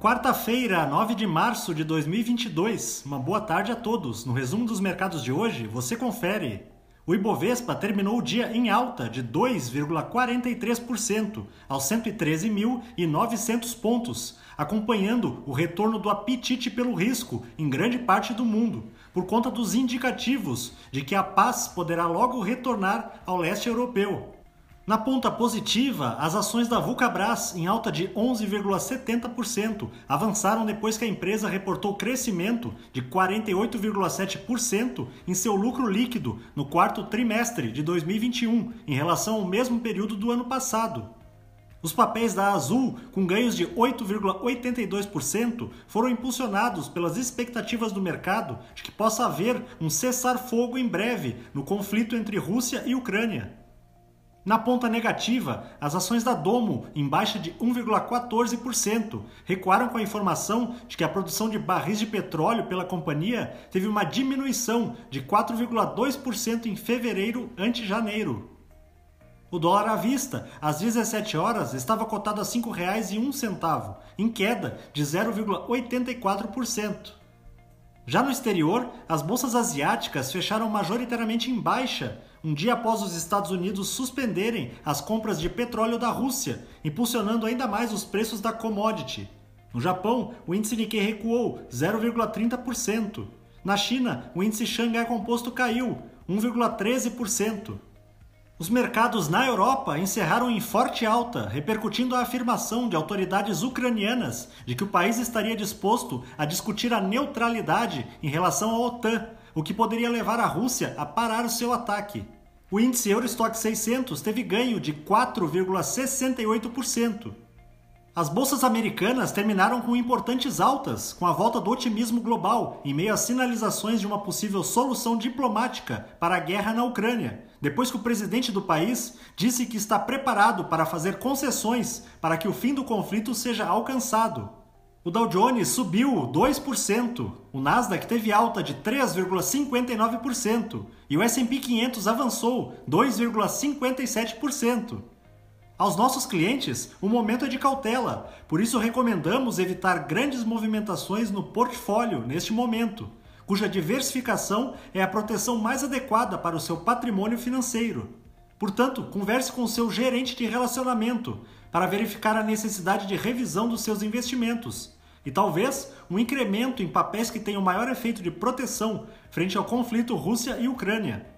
Quarta-feira, 9 de março de 2022. Uma boa tarde a todos. No resumo dos mercados de hoje, você confere. O Ibovespa terminou o dia em alta de 2,43% aos 113.900 pontos, acompanhando o retorno do apetite pelo risco em grande parte do mundo, por conta dos indicativos de que a paz poderá logo retornar ao leste europeu. Na ponta positiva, as ações da Vulcabras, em alta de 11,70%, avançaram depois que a empresa reportou crescimento de 48,7% em seu lucro líquido no quarto trimestre de 2021, em relação ao mesmo período do ano passado. Os papéis da Azul, com ganhos de 8,82%, foram impulsionados pelas expectativas do mercado de que possa haver um cessar-fogo em breve no conflito entre Rússia e Ucrânia. Na ponta negativa, as ações da Domo, em baixa de 1,14%, recuaram com a informação de que a produção de barris de petróleo pela companhia teve uma diminuição de 4,2% em fevereiro ante janeiro. O dólar à vista, às 17 horas, estava cotado a R$ 5,01, em queda de 0,84%. Já no exterior, as bolsas asiáticas fecharam majoritariamente em baixa, um dia após os Estados Unidos suspenderem as compras de petróleo da Rússia, impulsionando ainda mais os preços da commodity. No Japão, o índice Nikkei recuou 0,30%. Na China, o índice Xangai Composto caiu 1,13%. Os mercados na Europa encerraram em forte alta, repercutindo a afirmação de autoridades ucranianas de que o país estaria disposto a discutir a neutralidade em relação à OTAN, o que poderia levar a Rússia a parar o seu ataque. O índice Eurostock 600 teve ganho de 4,68%. As bolsas americanas terminaram com importantes altas, com a volta do otimismo global, em meio às sinalizações de uma possível solução diplomática para a guerra na Ucrânia, depois que o presidente do país disse que está preparado para fazer concessões para que o fim do conflito seja alcançado. O Dow Jones subiu 2%, o Nasdaq teve alta de 3,59% e o S&P 500 avançou 2,57%. Aos nossos clientes, o momento é de cautela, por isso recomendamos evitar grandes movimentações no portfólio neste momento, cuja diversificação é a proteção mais adequada para o seu patrimônio financeiro. Portanto, converse com seu gerente de relacionamento para verificar a necessidade de revisão dos seus investimentos e talvez um incremento em papéis que tenham maior efeito de proteção frente ao conflito Rússia e Ucrânia.